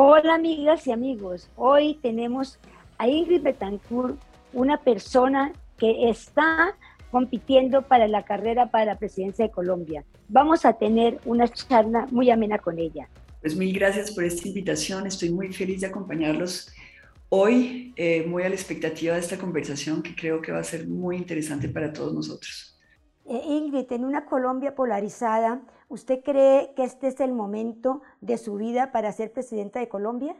Hola amigas y amigos, hoy tenemos a Ingrid Betancourt, una persona que está compitiendo para la carrera para la presidencia de Colombia. Vamos a tener una charla muy amena con ella. Pues mil gracias por esta invitación, estoy muy feliz de acompañarlos hoy, eh, muy a la expectativa de esta conversación que creo que va a ser muy interesante para todos nosotros. Eh, Ingrid, en una Colombia polarizada, ¿usted cree que este es el momento de su vida para ser presidenta de Colombia?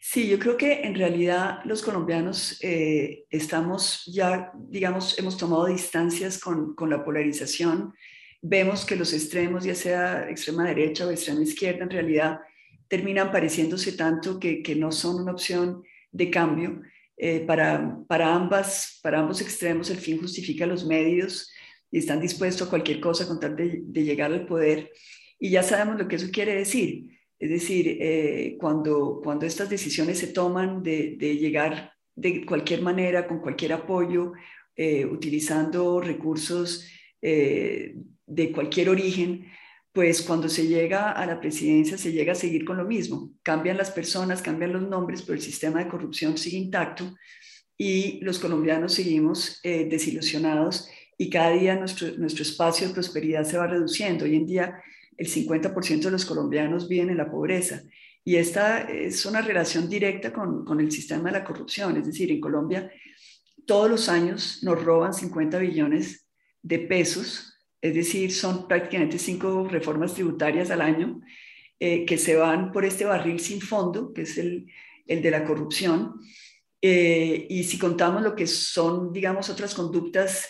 Sí, yo creo que en realidad los colombianos eh, estamos ya, digamos, hemos tomado distancias con, con, la polarización. Vemos que los extremos, ya sea extrema derecha o extrema izquierda, en realidad terminan pareciéndose tanto que, que no son una opción de cambio. Eh, para, para, ambas, para ambos extremos el fin justifica los medios y están dispuestos a cualquier cosa con tal de, llegar al poder. Y ya sabemos lo que eso quiere decir. Es decir, eh, cuando, cuando estas decisiones se toman de, llegar de cualquier manera, con cualquier apoyo, eh, utilizando recursos eh, de cualquier origen, pues cuando se llega a la presidencia se llega a seguir con lo mismo. Cambian las personas, cambian los nombres, pero el sistema de corrupción sigue intacto y los colombianos seguimos desilusionados y cada día nuestro, nuestro espacio de prosperidad se va reduciendo. Hoy en día el 50% de los colombianos viven en la pobreza y esta es una relación directa con, con el sistema de la corrupción. Es decir, en Colombia todos los años nos roban 50 billones de pesos, es decir, son prácticamente cinco reformas tributarias al año eh, que se van por este barril sin fondo, que es el, el de la corrupción. Eh, y si contamos lo que son, digamos, otras conductas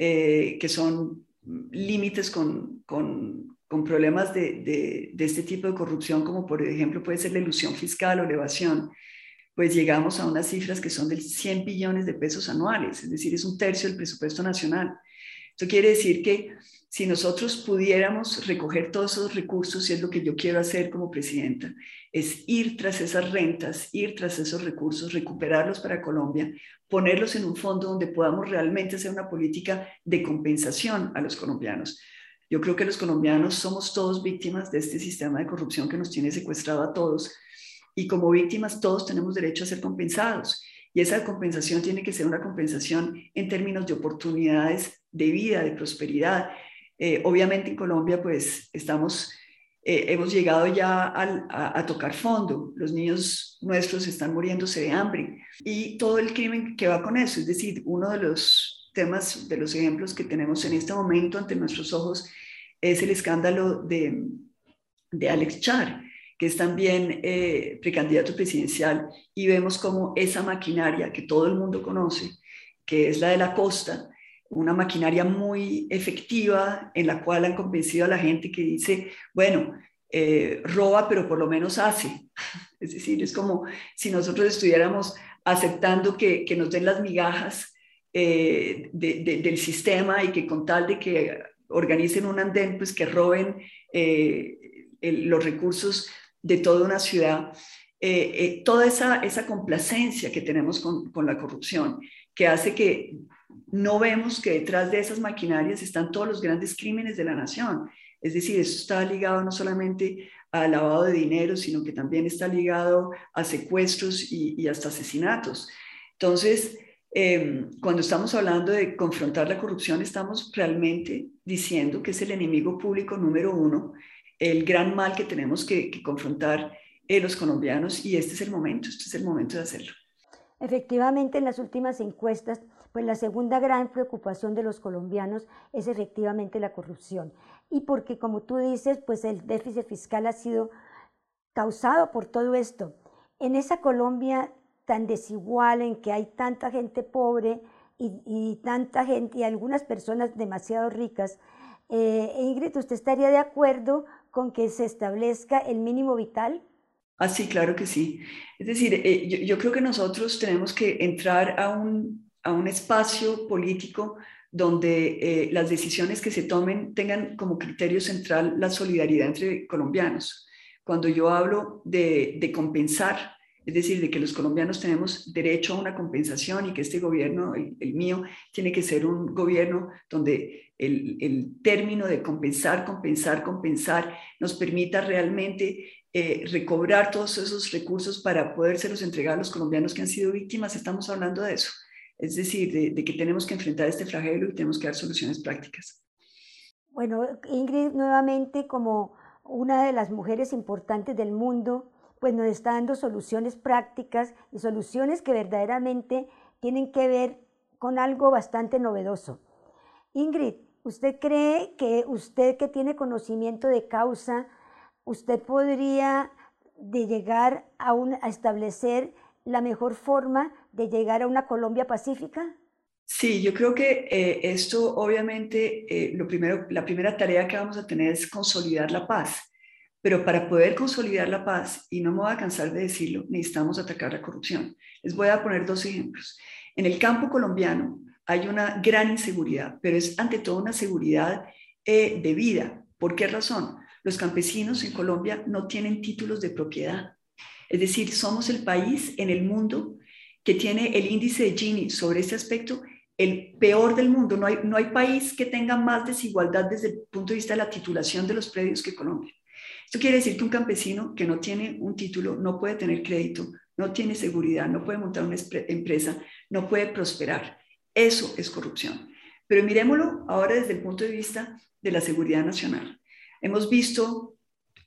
eh, que son límites con, con, con problemas de, de, de, este tipo de corrupción, como por ejemplo puede ser la ilusión fiscal o la evasión, pues llegamos a unas cifras que son de 100 billones de pesos anuales, es decir, es un tercio del presupuesto nacional. Esto quiere decir que si nosotros pudiéramos recoger todos esos recursos, y es lo que yo quiero hacer como presidenta, es ir tras esas rentas, ir tras esos recursos, recuperarlos para Colombia, ponerlos en un fondo donde podamos realmente hacer una política de compensación a los colombianos. Yo creo que los colombianos somos todos víctimas de este sistema de corrupción que nos tiene secuestrado a todos y como víctimas todos tenemos derecho a ser compensados. Y esa compensación tiene que ser una compensación en términos de oportunidades de vida, de prosperidad. Eh, obviamente en Colombia pues estamos eh, hemos llegado ya a, tocar fondo. Los niños nuestros están muriéndose de hambre y todo el crimen que va con eso. Es decir, uno de los temas, de los ejemplos que tenemos en este momento ante nuestros ojos es el escándalo de, de Alex Char, que es también eh, precandidato presidencial, y vemos como esa maquinaria que todo el mundo conoce, que es la de la costa, una maquinaria muy efectiva en la cual han convencido a la gente que dice, bueno, eh, roba, pero por lo menos hace. Es decir, es como si nosotros estuviéramos aceptando que, que nos den las migajas eh, del sistema y que con tal de que organicen un andén, pues que roben eh, los recursos de toda una ciudad. toda esa, esa complacencia que tenemos con, con la corrupción, que hace que no vemos que detrás de esas maquinarias están todos los grandes crímenes de la nación. Es decir, eso está ligado no solamente al lavado de dinero, sino que también está ligado a secuestros y, hasta asesinatos. Entonces, em, cuando estamos hablando de confrontar la corrupción, estamos realmente diciendo que es el enemigo público número uno, el gran mal que tenemos que, confrontar eh, los colombianos y este es el momento, este es el momento de hacerlo. Efectivamente, en las últimas encuestas, pues la segunda gran preocupación de los colombianos es efectivamente la corrupción. Y porque, como tú dices, pues el déficit fiscal ha sido causado por todo esto. En esa Colombia tan desigual, en que hay tanta gente pobre y, tanta gente y algunas personas demasiado ricas, eh, Ingrid, ¿usted estaría de acuerdo con que se establezca el mínimo vital? Ah, sí, claro que sí. Es decir, eh, yo, creo que nosotros tenemos que entrar a un, a un espacio político donde eh, las decisiones que se tomen tengan como criterio central la solidaridad entre colombianos. Cuando yo hablo de, de compensar, es decir, de que los colombianos tenemos derecho a una compensación y que este gobierno, el, mío, tiene que ser un gobierno donde el, el, término de compensar, compensar, compensar nos permita realmente eh, recobrar todos esos recursos para podérselos entregar a los colombianos que han sido víctimas, estamos hablando de eso. Es decir, de, que tenemos que enfrentar este flagelo y tenemos que dar soluciones prácticas. Bueno, Ingrid, nuevamente como una de las mujeres importantes del mundo, pues nos está dando soluciones prácticas y soluciones que verdaderamente tienen que ver con algo bastante novedoso. Ingrid, ¿usted cree que usted que tiene conocimiento de causa, usted podría de llegar a, a establecer la mejor forma de llegar a una Colombia pacífica? Sí, yo creo que eh, esto obviamente, eh, lo primero, la primera tarea que vamos a tener es consolidar la paz. Pero para poder consolidar la paz, y no me voy a cansar de decirlo, necesitamos atacar la corrupción. Les voy a poner dos ejemplos. En el campo colombiano hay una gran inseguridad, pero es ante todo una seguridad eh, de vida. ¿Por qué razón? Los campesinos en Colombia no tienen títulos de propiedad. Es decir, somos el país en el mundo que tiene el índice de Gini sobre este aspecto el peor del mundo. No hay, no hay país que tenga más desigualdad desde el punto de vista de la titulación de los predios que Colombia. Esto quiere decir que un campesino que no tiene un título no puede tener crédito, no tiene seguridad, no puede montar una empresa, no puede prosperar. Eso es corrupción. Pero miremoslo ahora desde el punto de vista de la seguridad nacional. Hemos visto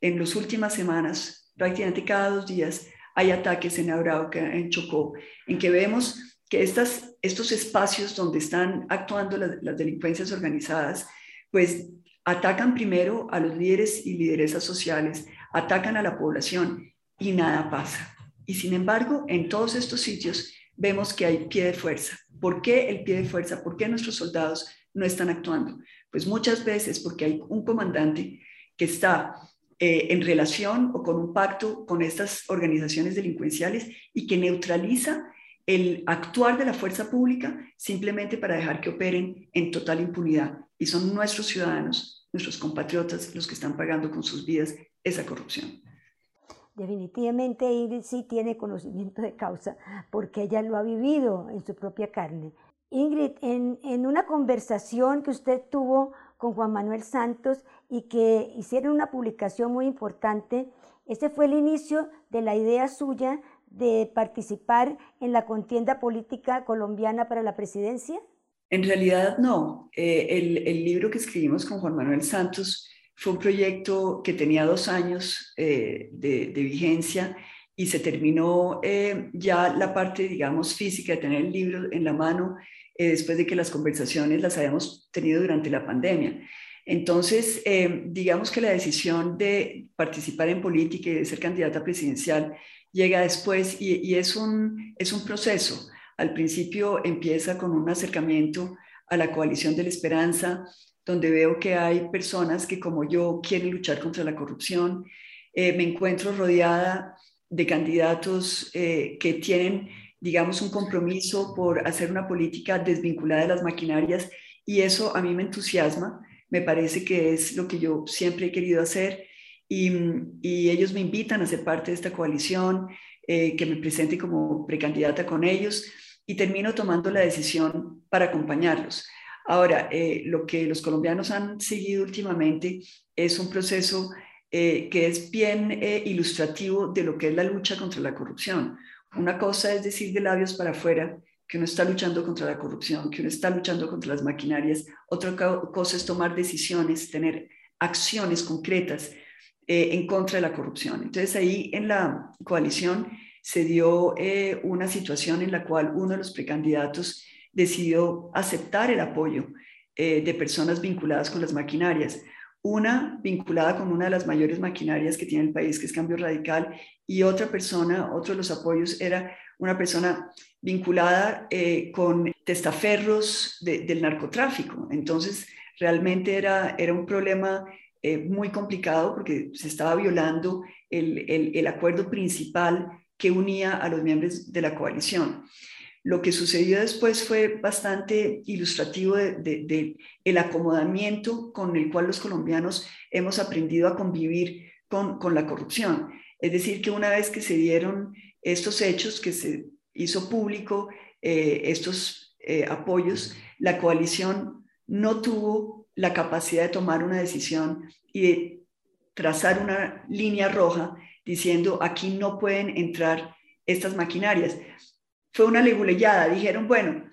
en las últimas semanas, prácticamente cada dos días, hay ataques en Arauca, en Chocó, en que vemos que estas, estos espacios donde están actuando las, las delincuencias organizadas, pues atacan primero a los líderes y lideresas sociales, atacan a la población y nada pasa. Y sin embargo, en todos estos sitios vemos que hay pie de fuerza. ¿Por qué el pie de fuerza? ¿Por qué nuestros soldados no están actuando? Pues muchas veces porque hay un comandante que está eh, en relación o con un pacto con estas organizaciones delincuenciales y que neutraliza el actuar de la fuerza pública simplemente para dejar que operen en total impunidad. Y son nuestros ciudadanos, nuestros compatriotas, los que están pagando con sus vidas esa corrupción. Definitivamente Ingrid sí tiene conocimiento de causa porque ella lo ha vivido en su propia carne. Ingrid, en, en una conversación que usted tuvo con Juan Manuel Santos y que hicieron una publicación muy importante, ese fue el inicio de la idea suya de participar en la contienda política colombiana para la presidencia? En realidad no. Eh, el, libro que escribimos con Juan Manuel Santos fue un proyecto que tenía dos años eh, de, de, vigencia y se terminó eh, ya la parte, digamos, física de tener el libro en la mano después de que las conversaciones las habíamos tenido durante la pandemia. Entonces, digamos que la decisión de participar en política y de ser candidata presidencial llega después y, es, un, es un proceso. Al principio empieza con un acercamiento a la coalición de la esperanza, donde veo que hay personas que como yo quieren luchar contra la corrupción. Eh, me encuentro rodeada de candidatos eh, que tienen, digamos, un compromiso por hacer una política desvinculada de las maquinarias y eso a mí me entusiasma. Me parece que es lo que yo siempre he querido hacer y, ellos me invitan a ser parte de esta coalición, eh, que me presente como precandidata con ellos y termino tomando la decisión para acompañarlos. Ahora, eh, lo que los colombianos han seguido últimamente es un proceso eh, que es bien ilustrativo de lo que es la lucha contra la corrupción. Una cosa es decir de labios para afuera que uno está luchando contra la corrupción, que uno está luchando contra las maquinarias. Otra cosa es tomar decisiones, tener acciones concretas eh, en contra de la corrupción. Entonces ahí en la coalición se dio eh, una situación en la cual uno de los precandidatos decidió aceptar el apoyo eh, de personas vinculadas con las maquinarias. Una vinculada con una de las mayores maquinarias que tiene el país, que es Cambio Radical, y otra persona, otro de los apoyos era una persona vinculada con testaferros del narcotráfico. Entonces, realmente era, era un problema eh, muy complicado porque se estaba violando el, el, acuerdo principal que unía a los miembros de la coalición. Lo que sucedió después fue bastante ilustrativo de, el acomodamiento con el cual los colombianos hemos aprendido a convivir con, con la corrupción. Es decir, que una vez que se dieron estos hechos, que se hizo público eh, estos eh, apoyos, la coalición no tuvo la capacidad de tomar una decisión y de trazar una línea roja diciendo aquí no pueden entrar estas maquinarias. Fue una leguleyada, dijeron, bueno,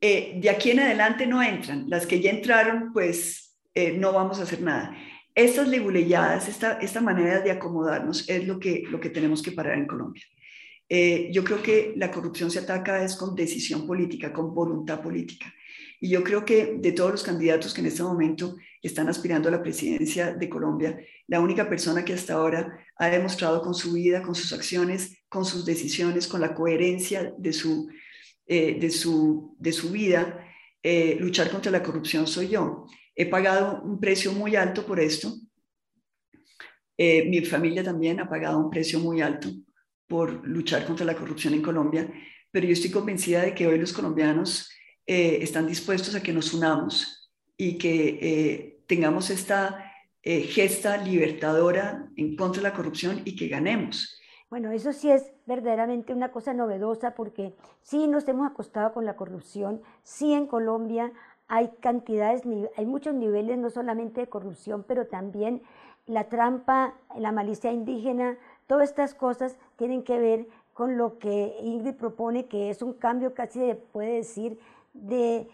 eh, de aquí en adelante no entran, las que ya entraron, pues eh, no vamos a hacer nada. Estas leguleyadas, esta, esta manera de acomodarnos es lo que, lo que tenemos que parar en Colombia. Eh, yo creo que la corrupción se ataca es con decisión política, con voluntad política. Y yo creo que de todos los candidatos que en este momento están aspirando a la presidencia de Colombia, la única persona que hasta ahora ha demostrado con su vida, con sus acciones, con sus decisiones, con la coherencia de su, eh, de su, de su vida, eh, luchar contra la corrupción soy yo. He pagado un precio muy alto por esto. Eh, mi familia también ha pagado un precio muy alto por luchar contra la corrupción en Colombia, pero yo estoy convencida de que hoy los colombianos están dispuestos a que nos unamos y que tengamos esta gesta libertadora en contra de la corrupción y que ganemos. Bueno, eso sí es verdaderamente una cosa novedosa porque sí nos hemos acostado con la corrupción, sí en Colombia hay cantidades, hay muchos niveles no solamente de corrupción, pero también la trampa, la malicia indígena, todas estas cosas tienen que ver con lo que Ingrid propone, que es un cambio casi puede decir de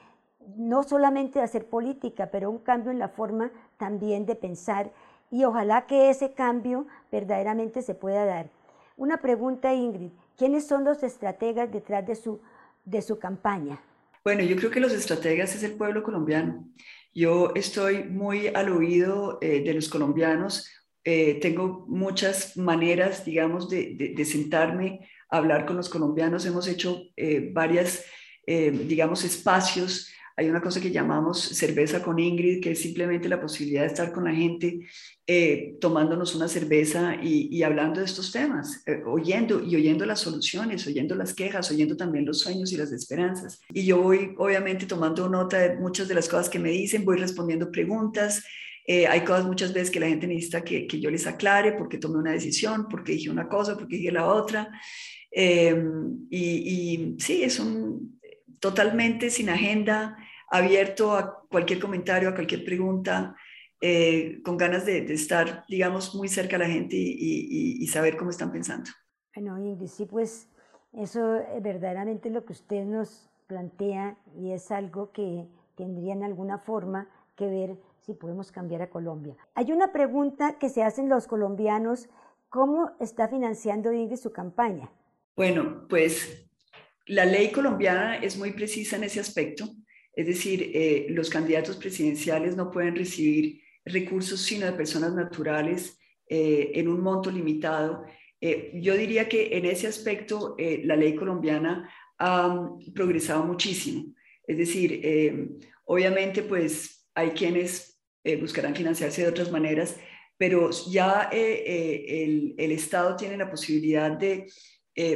no solamente hacer política, pero un cambio en la forma también de pensar y ojalá que ese cambio verdaderamente se pueda dar. Una pregunta, Ingrid. ¿Quiénes son los estrategas detrás de su, de su campaña? Bueno, yo creo que los estrategas es el pueblo colombiano. Yo estoy muy al oído eh, de los colombianos. Eh, tengo muchas maneras, digamos, de, de, sentarme a hablar con los colombianos. Hemos hecho eh, varias, digamos, espacios hay una cosa que llamamos cerveza con Ingrid, que es simplemente la posibilidad de estar con la gente eh, tomándonos una cerveza y, hablando de estos temas, eh, oyendo y oyendo las soluciones, oyendo las quejas, oyendo también los sueños y las esperanzas. Y yo voy obviamente tomando nota de muchas de las cosas que me dicen, voy respondiendo preguntas. Eh, hay cosas muchas veces que la gente necesita que, que, yo les aclare porque tomé una decisión, porque dije una cosa, porque dije la otra. Em, y, y sí, es un totalmente sin agenda, abierto a cualquier comentario, a cualquier pregunta, eh, con ganas de, estar, digamos, muy cerca a la gente y, saber cómo están pensando. Bueno, Ingrid, sí, pues eso es verdaderamente lo que usted nos plantea y es algo que tendría en alguna forma que ver si podemos cambiar a Colombia. Hay una pregunta que se hacen los colombianos, ¿cómo está financiando Ingrid su campaña? Bueno, pues la ley colombiana es muy precisa en ese aspecto. Es decir, eh, los candidatos presidenciales no pueden recibir recursos sino de personas naturales eh, en un monto limitado. Eh, yo diría que en ese aspecto la ley colombiana ha progresado muchísimo. Es decir, obviamente pues hay quienes buscarán financiarse de otras maneras, pero ya el, Estado tiene la posibilidad de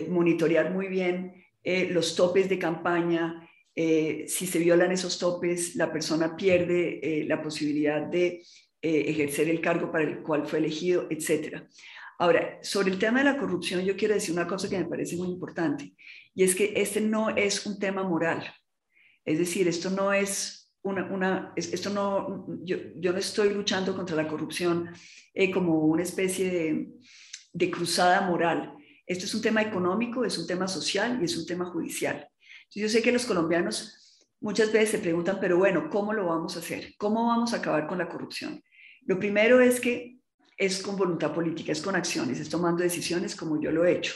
monitorear muy bien los topes de campaña, eh, si se violan esos topes, la persona pierde eh, la posibilidad de eh, ejercer el cargo para el cual fue elegido, etc. Ahora, sobre el tema de la corrupción, yo quiero decir una cosa que me parece muy importante, y es que este no es un tema moral. Es decir, esto no es una, esto no, yo, no estoy luchando contra la corrupción como una especie de, de cruzada moral. Esto es un tema económico, es un tema social y es un tema judicial. Yo sé que los colombianos muchas veces se preguntan, pero bueno, ¿cómo lo vamos a hacer? ¿Cómo vamos a acabar con la corrupción? Lo primero es que es con voluntad política, es con acciones, es tomando decisiones como yo lo he hecho.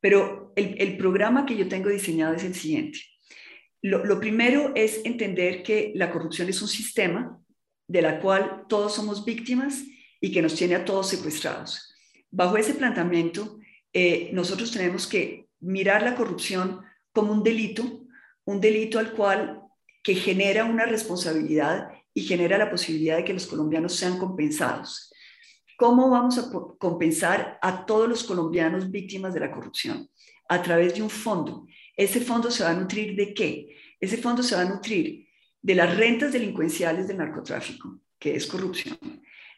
Pero el, programa que yo tengo diseñado es el siguiente. Lo, lo primero es entender que la corrupción es un sistema de la cual todos somos víctimas y que nos tiene a todos secuestrados. Bajo ese planteamiento, eh, nosotros tenemos que mirar la corrupción como un delito, un delito al cual que genera una responsabilidad y genera la posibilidad de que los colombianos sean compensados. ¿Cómo vamos a compensar a todos los colombianos víctimas de la corrupción? A través de un fondo. ¿Ese fondo se va a nutrir de qué? Ese fondo se va a nutrir de las rentas delincuenciales del narcotráfico, que es corrupción,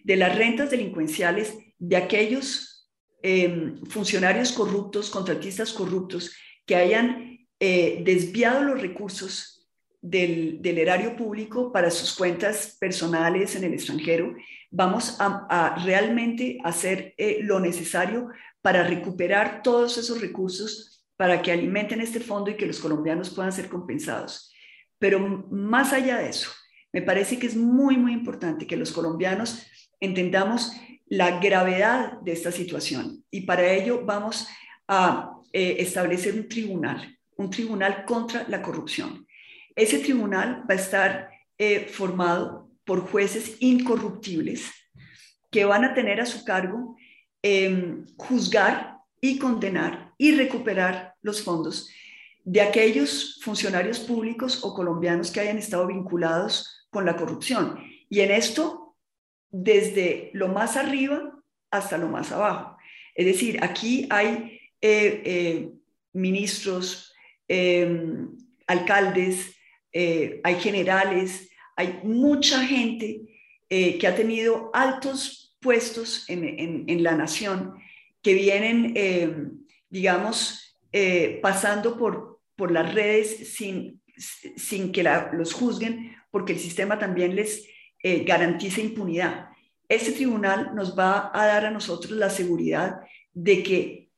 de las rentas delincuenciales de aquellos em, funcionarios corruptos, contratistas corruptos, que hayan eh, desviado los recursos del, erario público para sus cuentas personales en el extranjero, vamos a, realmente hacer eh, lo necesario para recuperar todos esos recursos para que alimenten este fondo y que los colombianos puedan ser compensados. Pero más allá de eso, me parece que es muy, muy importante que los colombianos entendamos la gravedad de esta situación y para ello vamos a eh, establecer un tribunal, un tribunal contra la corrupción. Ese tribunal va a estar eh, formado por jueces incorruptibles que van a tener a su cargo em, juzgar y condenar y recuperar los fondos de aquellos funcionarios públicos o colombianos que hayan estado vinculados con la corrupción. Y en esto, desde lo más arriba hasta lo más abajo. Es decir, aquí hay eh, eh, ministros, em, alcaldes, eh, hay generales, hay mucha gente que ha tenido altos puestos en, la nación que vienen, em, digamos, pasando por, por las redes sin, sin que los juzguen, porque el sistema también les garantiza impunidad. Este tribunal nos va a dar a nosotros la seguridad de que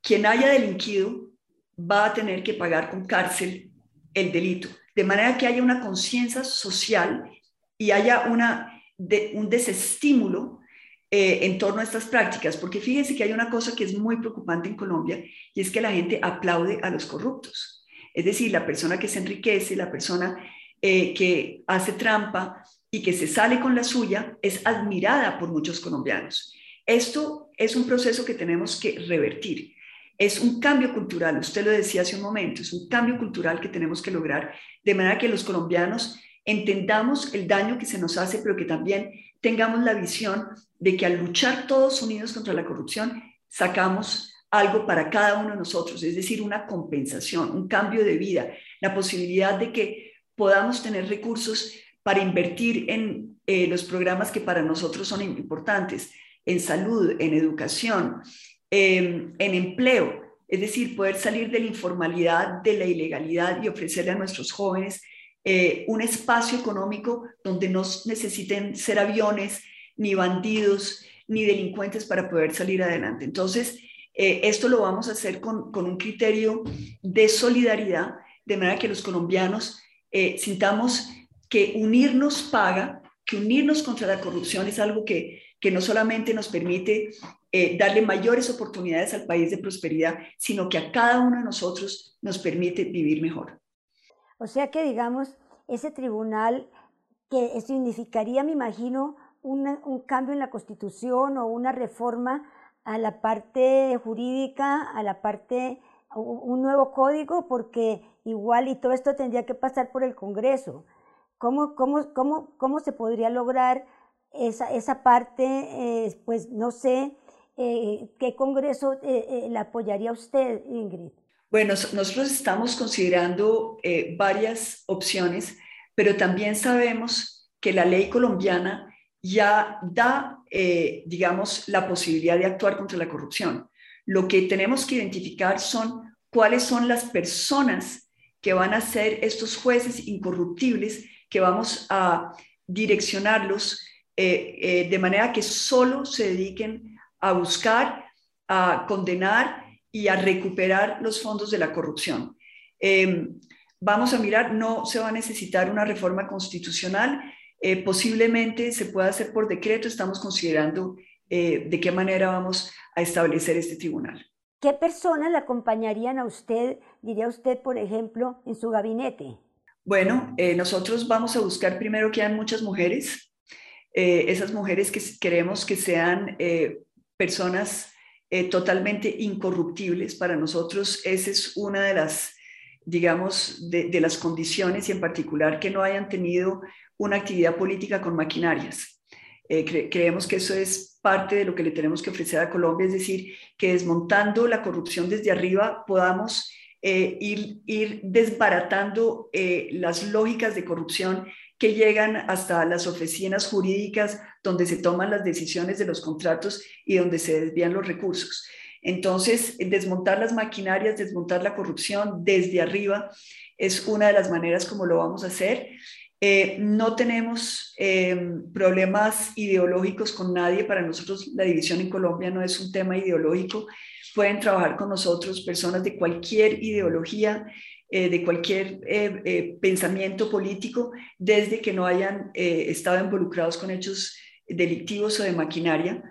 quien haya delinquido va a tener que pagar con cárcel el delito. De manera que haya una conciencia social y haya una, un desestímulo eh, en torno a estas prácticas, porque fíjense que hay una cosa que es muy preocupante en Colombia y es que la gente aplaude a los corruptos. Es decir, la persona que se enriquece, la persona eh, que hace trampa y que se sale con la suya es admirada por muchos colombianos. Esto es un proceso que tenemos que revertir es un cambio cultural, usted lo decía hace un momento, es un cambio cultural que tenemos que lograr, de manera que los colombianos entendamos el daño que se nos hace, pero que también tengamos la visión de que al luchar todos unidos contra la corrupción, sacamos algo para cada uno de nosotros, es decir, una compensación, un cambio de vida, la posibilidad de que podamos tener recursos para invertir en eh, los programas que para nosotros son importantes, en salud, en educación, Em, en empleo, es decir, poder salir de la informalidad, de la ilegalidad y ofrecerle a nuestros jóvenes eh, un espacio económico donde no necesiten ser aviones, ni bandidos, ni delincuentes para poder salir adelante. Entonces, eh, esto lo vamos a hacer con, con, un criterio de solidaridad, de manera que los colombianos eh, sintamos que unirnos paga, que unirnos contra la corrupción es algo que, que no solamente nos permite eh, darle mayores oportunidades al país de prosperidad, sino que a cada uno de nosotros nos permite vivir mejor. O sea que, digamos, ese tribunal que significaría, me imagino, un cambio en la Constitución o una reforma a la parte jurídica, a la parte, un nuevo código, porque igual y todo esto tendría que pasar por el Congreso. ¿Cómo, cómo, cómo, cómo se podría lograr esa, esa parte? Eh, pues no sé, eh, ¿qué Congreso eh, eh, la apoyaría usted, Ingrid? Bueno, nosotros estamos considerando varias opciones, pero también sabemos que la ley colombiana ya da, digamos, la posibilidad de actuar contra la corrupción. Lo que tenemos que identificar son cuáles son las personas que van a ser estos jueces incorruptibles que vamos a direccionarlos de manera que solo se dediquen a buscar, a condenar y a recuperar los fondos de la corrupción. Em, vamos a mirar, no se va a necesitar una reforma constitucional, eh, posiblemente se pueda hacer por decreto, estamos considerando eh, de qué manera vamos a establecer este tribunal. ¿Qué personas le acompañarían a usted, diría usted, por ejemplo, en su gabinete? Bueno, eh, nosotros vamos a buscar primero que hayan muchas mujeres, esas mujeres que queremos que sean personas eh, totalmente incorruptibles. Para nosotros esa es una de las, digamos, de, las condiciones y en particular que no hayan tenido una actividad política con maquinarias. Eh, creemos que eso es parte de lo que le tenemos que ofrecer a Colombia, es decir, que desmontando la corrupción desde arriba podamos eh, ir, desbaratando las lógicas de corrupción que llegan hasta las oficinas jurídicas donde se toman las decisiones de los contratos y donde se desvían los recursos. Entonces, desmontar las maquinarias, desmontar la corrupción desde arriba es una de las maneras como lo vamos a hacer. Eh, no tenemos em, problemas ideológicos con nadie. Para nosotros la división en Colombia no es un tema ideológico. Pueden trabajar con nosotros personas de cualquier ideología, eh, de cualquier eh, pensamiento político, desde que no hayan estado involucrados con hechos delictivos o de maquinaria.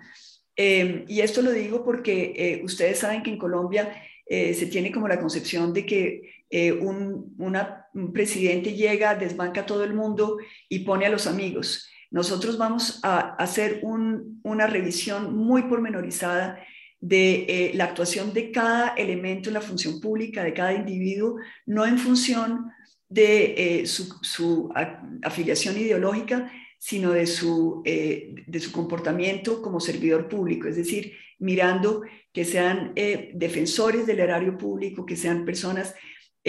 Em, y esto lo digo porque ustedes saben que en Colombia se tiene como la concepción de que eh, un, presidente llega, desbanca a todo el mundo y pone a los amigos. Nosotros vamos a hacer una revisión muy pormenorizada de eh, la actuación de cada elemento en la función pública, de cada individuo, no en función de eh, su, afiliación ideológica, sino de su, de su comportamiento como servidor público, es decir, mirando que sean defensores del erario público, que sean personas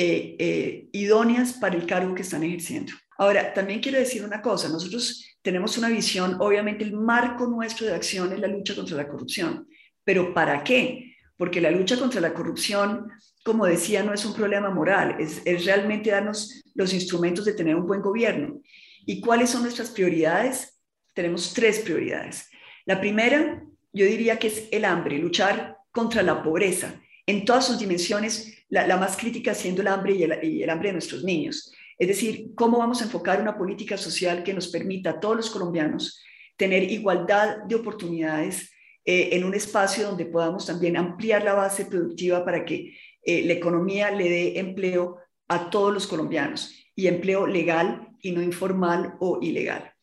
eh, eh, idóneas para el cargo que están ejerciendo. Ahora, también quiero decir una cosa, nosotros tenemos una visión, obviamente el marco nuestro de acción es la lucha contra la corrupción, pero ¿para qué? Porque la lucha contra la corrupción, como decía, no es un problema moral, es, realmente darnos los instrumentos de tener un buen gobierno. ¿Y cuáles son nuestras prioridades? Tenemos tres prioridades. La primera, yo diría que es el hambre, luchar contra la pobreza en todas sus dimensiones, la, más crítica siendo el hambre y el, hambre de nuestros niños. Es decir, cómo vamos a enfocar una política social que nos permita a todos los colombianos tener igualdad de oportunidades eh, en un espacio donde podamos también ampliar la base productiva para que eh, la economía le dé empleo a todos los colombianos y empleo legal y no informal o ilegal.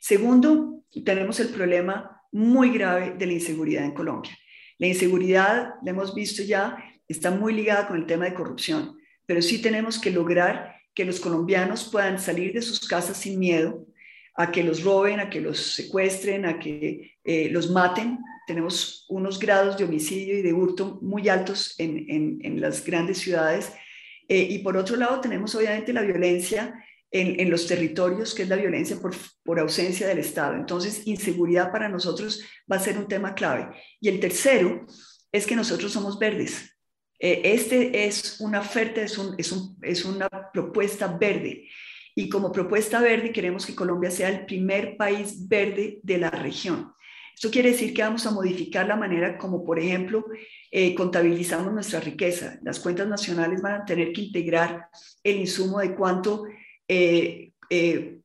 Segundo, tenemos el problema muy grave de la inseguridad en Colombia. La inseguridad, la hemos visto ya, está muy ligada con el tema de corrupción, pero sí tenemos que lograr que los colombianos puedan salir de sus casas sin miedo a que los roben, a que los secuestren, a que eh, los maten. Tenemos unos grados de homicidio y de hurto muy altos en, las grandes ciudades. Eh, y por otro lado, tenemos obviamente la violencia en, los territorios, que es la violencia por, por, ausencia del Estado. Entonces, inseguridad para nosotros va a ser un tema clave. Y el tercero es que nosotros somos verdes. Eh, este es una oferta, es, un, es, un, es una propuesta verde. Y como propuesta verde queremos que Colombia sea el primer país verde de la región. Esto quiere decir que vamos a modificar la manera como, por ejemplo, eh, contabilizamos nuestra riqueza. Las cuentas nacionales van a tener que integrar el insumo de cuánto eh, eh,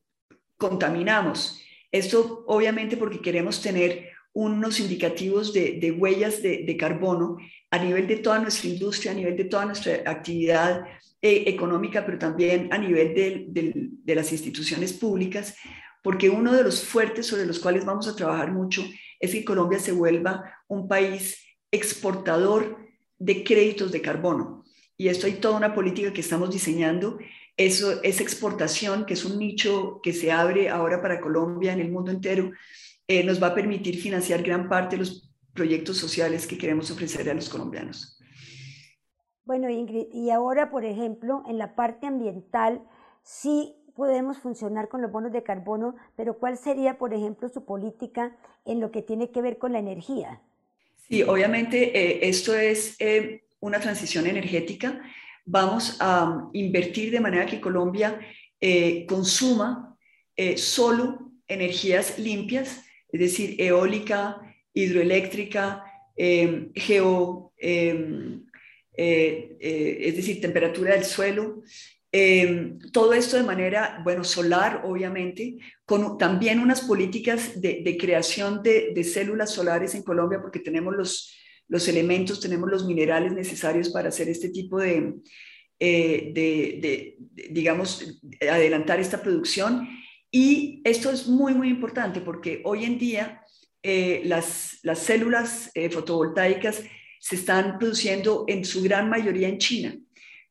contaminamos. Esto obviamente porque queremos tener unos indicativos de, huellas de, carbono a nivel de toda nuestra industria, a nivel de toda nuestra actividad eh, económica, pero también a nivel de, las instituciones públicas, porque uno de los fuertes sobre los cuales vamos a trabajar mucho es que Colombia se vuelva un país exportador de créditos de carbono. Y esto hay toda una política que estamos diseñando eso, esa exportación, que es un nicho que se abre ahora para Colombia en el mundo entero, eh, nos va a permitir financiar gran parte de los proyectos sociales que queremos ofrecer a los colombianos. Bueno, Ingrid, y ahora, por ejemplo, en la parte ambiental, sí podemos funcionar con los bonos de carbono, pero ¿cuál sería, por ejemplo, su política en lo que tiene que ver con la energía? Sí, obviamente eh, esto es eh, una transición energética vamos a invertir de manera que Colombia eh, consuma eh, solo energías limpias, es decir, eólica, hidroeléctrica, em, geo, em, eh, es decir, temperatura del suelo, em, todo esto de manera, bueno, solar, obviamente, con también unas políticas de, creación de, de, células solares en Colombia, porque tenemos los, los elementos, tenemos los minerales necesarios para hacer este tipo de, eh, de, digamos, adelantar esta producción. Y esto es muy, muy importante porque hoy en día eh, las, las, células eh, fotovoltaicas se están produciendo en su gran mayoría en China,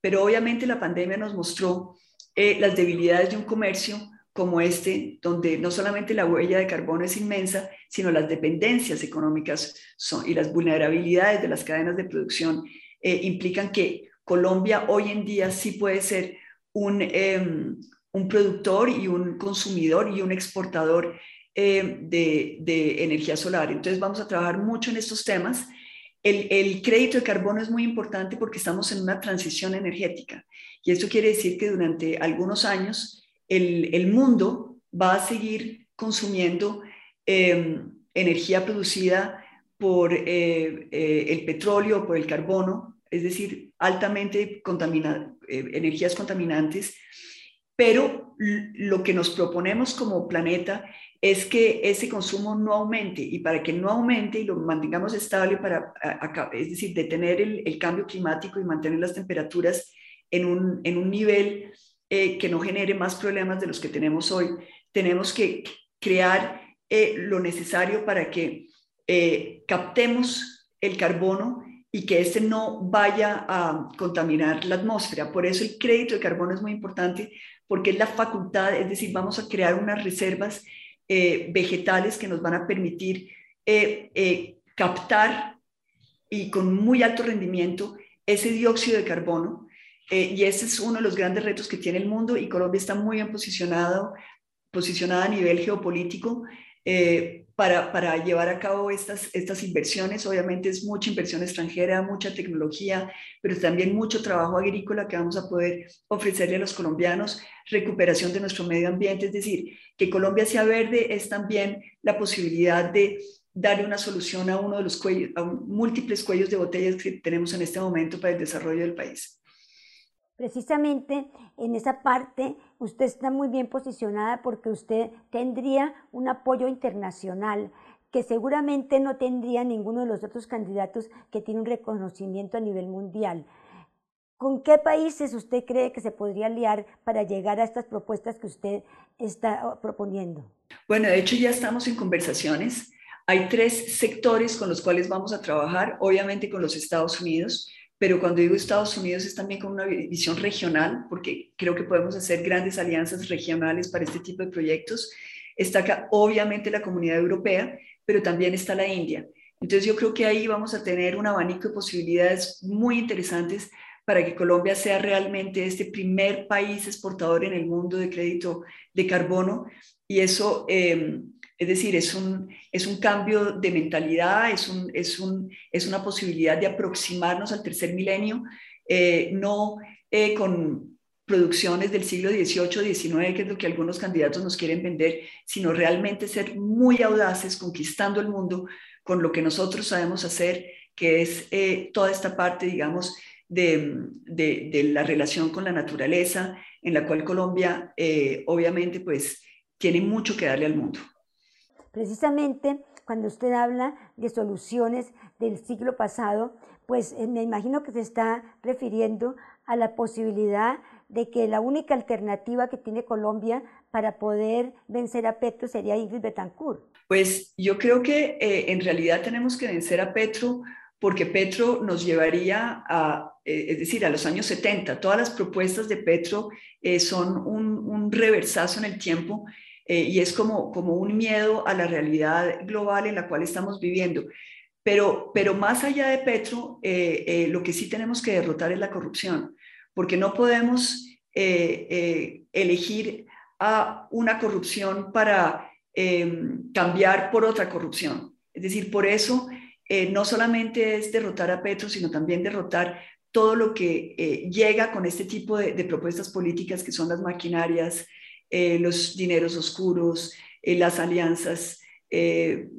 pero obviamente la pandemia nos mostró las debilidades de un comercio como este, donde no solamente la huella de carbono es inmensa, sino las dependencias económicas son, y las vulnerabilidades de las cadenas de producción eh, implican que Colombia hoy en día sí puede ser un, em, un productor y un consumidor y un exportador em, de, energía solar. Entonces vamos a trabajar mucho en estos temas. El, el, crédito de carbono es muy importante porque estamos en una transición energética y esto quiere decir que durante algunos años el, mundo va a seguir consumiendo em, energía producida por eh, eh, el petróleo, por el carbono, es decir, altamente contamina, energías contaminantes, pero lo que nos proponemos como planeta es que ese consumo no aumente y para que no aumente y lo mantengamos estable, para, es decir, detener el, cambio climático y mantener las temperaturas en un, en un nivel eh, que no genere más problemas de los que tenemos hoy, tenemos que crear eh, lo necesario para que eh, captemos el carbono y que este no vaya a contaminar la atmósfera. Por eso el crédito de carbono es muy importante porque es la facultad, es decir, vamos a crear unas reservas eh, vegetales que nos van a permitir eh, eh, captar y con muy alto rendimiento ese dióxido de carbono. y ese es uno de los grandes retos que tiene el mundo y Colombia está muy bien posicionado, posicionada a nivel geopolítico para, llevar a cabo estas, inversiones. Obviamente es mucha inversión extranjera, mucha tecnología, pero también mucho trabajo agrícola que vamos a poder ofrecerle a los colombianos, recuperación de nuestro medio ambiente, es decir, que Colombia sea verde es también la posibilidad de darle una solución a uno de los múltiples cuellos de botellas que tenemos en este momento para el desarrollo del país. Precisamente en esa parte usted está muy bien posicionada porque usted tendría un apoyo internacional que seguramente no tendría ninguno de los otros candidatos que tiene un reconocimiento a nivel mundial. ¿Con qué países usted cree que se podría aliar para llegar a estas propuestas que usted está oh, proponiendo? Bueno, de hecho ya estamos en conversaciones. Hay tres sectores con los cuales vamos a trabajar, obviamente con los Estados Unidos, pero cuando digo Estados Unidos es también con una visión regional, porque creo que podemos hacer grandes alianzas regionales para este tipo de proyectos. Está acá, obviamente, la comunidad europea, pero también está la India. Entonces yo creo que ahí vamos a tener un abanico de posibilidades muy interesantes para que Colombia sea realmente este primer país exportador en el mundo de crédito de carbono. Y eso, em, es decir, es un, es un cambio de mentalidad, es, un, es, un, es una posibilidad de aproximarnos al tercer milenio, eh, no eh, con producciones del siglo XVIII, XIX, que es lo que algunos candidatos nos quieren vender, sino realmente ser muy audaces, conquistando el mundo con lo que nosotros sabemos hacer, que es eh, toda esta parte, digamos, de, la relación con la naturaleza, en la cual Colombia obviamente pues tiene mucho que darle al mundo. Precisamente cuando usted habla de soluciones del siglo pasado, pues eh, me imagino que se está refiriendo a la posibilidad de que la única alternativa que tiene Colombia para poder vencer a Petro sería Ingrid Betancourt. Pues yo creo que eh, en realidad tenemos que vencer a Petro porque Petro nos llevaría a, eh, es decir, a los años 70. Todas las propuestas de Petro eh, son un, reversazo en el tiempo eh, y es como, como un miedo a la realidad global en la cual estamos viviendo. Pero, pero más allá de Petro, lo que sí tenemos que derrotar es la corrupción, porque no podemos elegir a una corrupción para cambiar por otra corrupción. Es decir, por eso eh, no solamente es derrotar a Petro, sino también derrotar todo lo que eh, llega con este tipo de, propuestas políticas que son las maquinarias, eh, los dineros oscuros, las alianzas que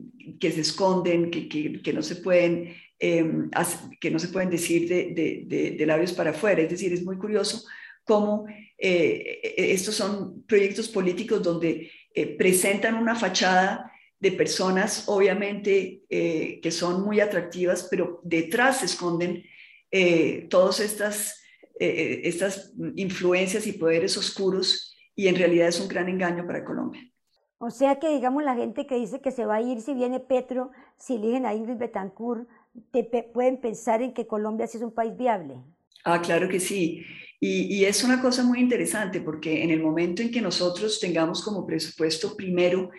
se esconden, que, no se pueden, em, que no se pueden decir de, de, labios para afuera. Es decir, es muy curioso cómo estos son proyectos políticos donde presentan una fachada de personas, obviamente, eh, que son muy atractivas, pero detrás se esconden eh, todas estas, eh, estas influencias y poderes oscuros y en realidad es un gran engaño para Colombia. O sea que, digamos, la gente que dice que se va a ir si viene Petro, si eligen a Ingrid Betancourt, te, pueden pensar en que Colombia sí es un país viable. Ah, claro que sí. Y, y, es una cosa muy interesante porque en el momento en que nosotros tengamos como presupuesto primero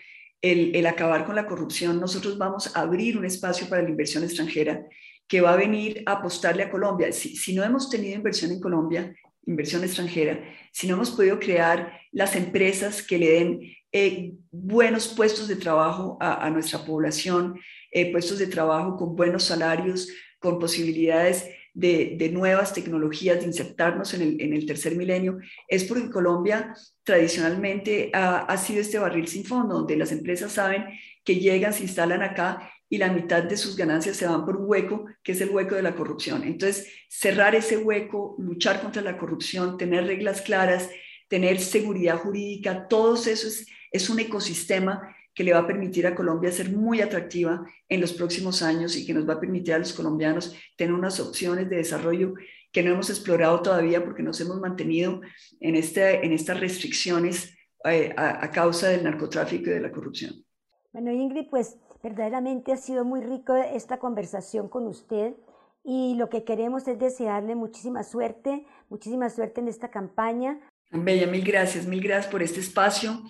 el, acabar con la corrupción, nosotros vamos a abrir un espacio para la inversión extranjera que va a venir a apostarle a Colombia. Si, no hemos tenido inversión en Colombia, inversión extranjera, si no hemos podido crear las empresas que le den eh, buenos puestos de trabajo a, nuestra población, eh, puestos de trabajo con buenos salarios, con posibilidades de, nuevas tecnologías, de insertarnos en el, tercer milenio, es porque Colombia tradicionalmente ha, ha sido este barril sin fondo, donde las empresas saben que llegan, se instalan acá y la mitad de sus ganancias se van por un hueco, que es el hueco de la corrupción. Entonces, cerrar ese hueco, luchar contra la corrupción, tener reglas claras, tener seguridad jurídica, todo eso es, es un ecosistema que le va a permitir a Colombia ser muy atractiva en los próximos años y que nos va a permitir a los colombianos tener unas opciones de desarrollo que no hemos explorado todavía porque nos hemos mantenido en, este, en estas restricciones eh, a, a, causa del narcotráfico y de la corrupción. Bueno, Ingrid, pues verdaderamente ha sido muy rico esta conversación con usted y lo que queremos es desearle muchísima suerte, muchísima suerte en esta campaña. Bella, mil gracias, mil gracias por este espacio.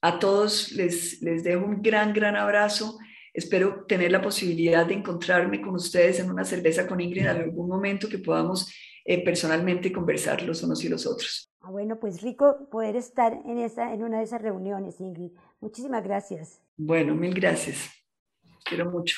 A todos les, les dejo un gran, gran abrazo. Espero tener la posibilidad de encontrarme con ustedes en una cerveza con Ingrid en algún momento que podamos eh, personalmente conversar los unos y los otros. Ah, bueno, pues rico poder estar en, esa, en una de esas reuniones, Ingrid. Muchísimas gracias. Bueno, mil gracias. Quiero mucho.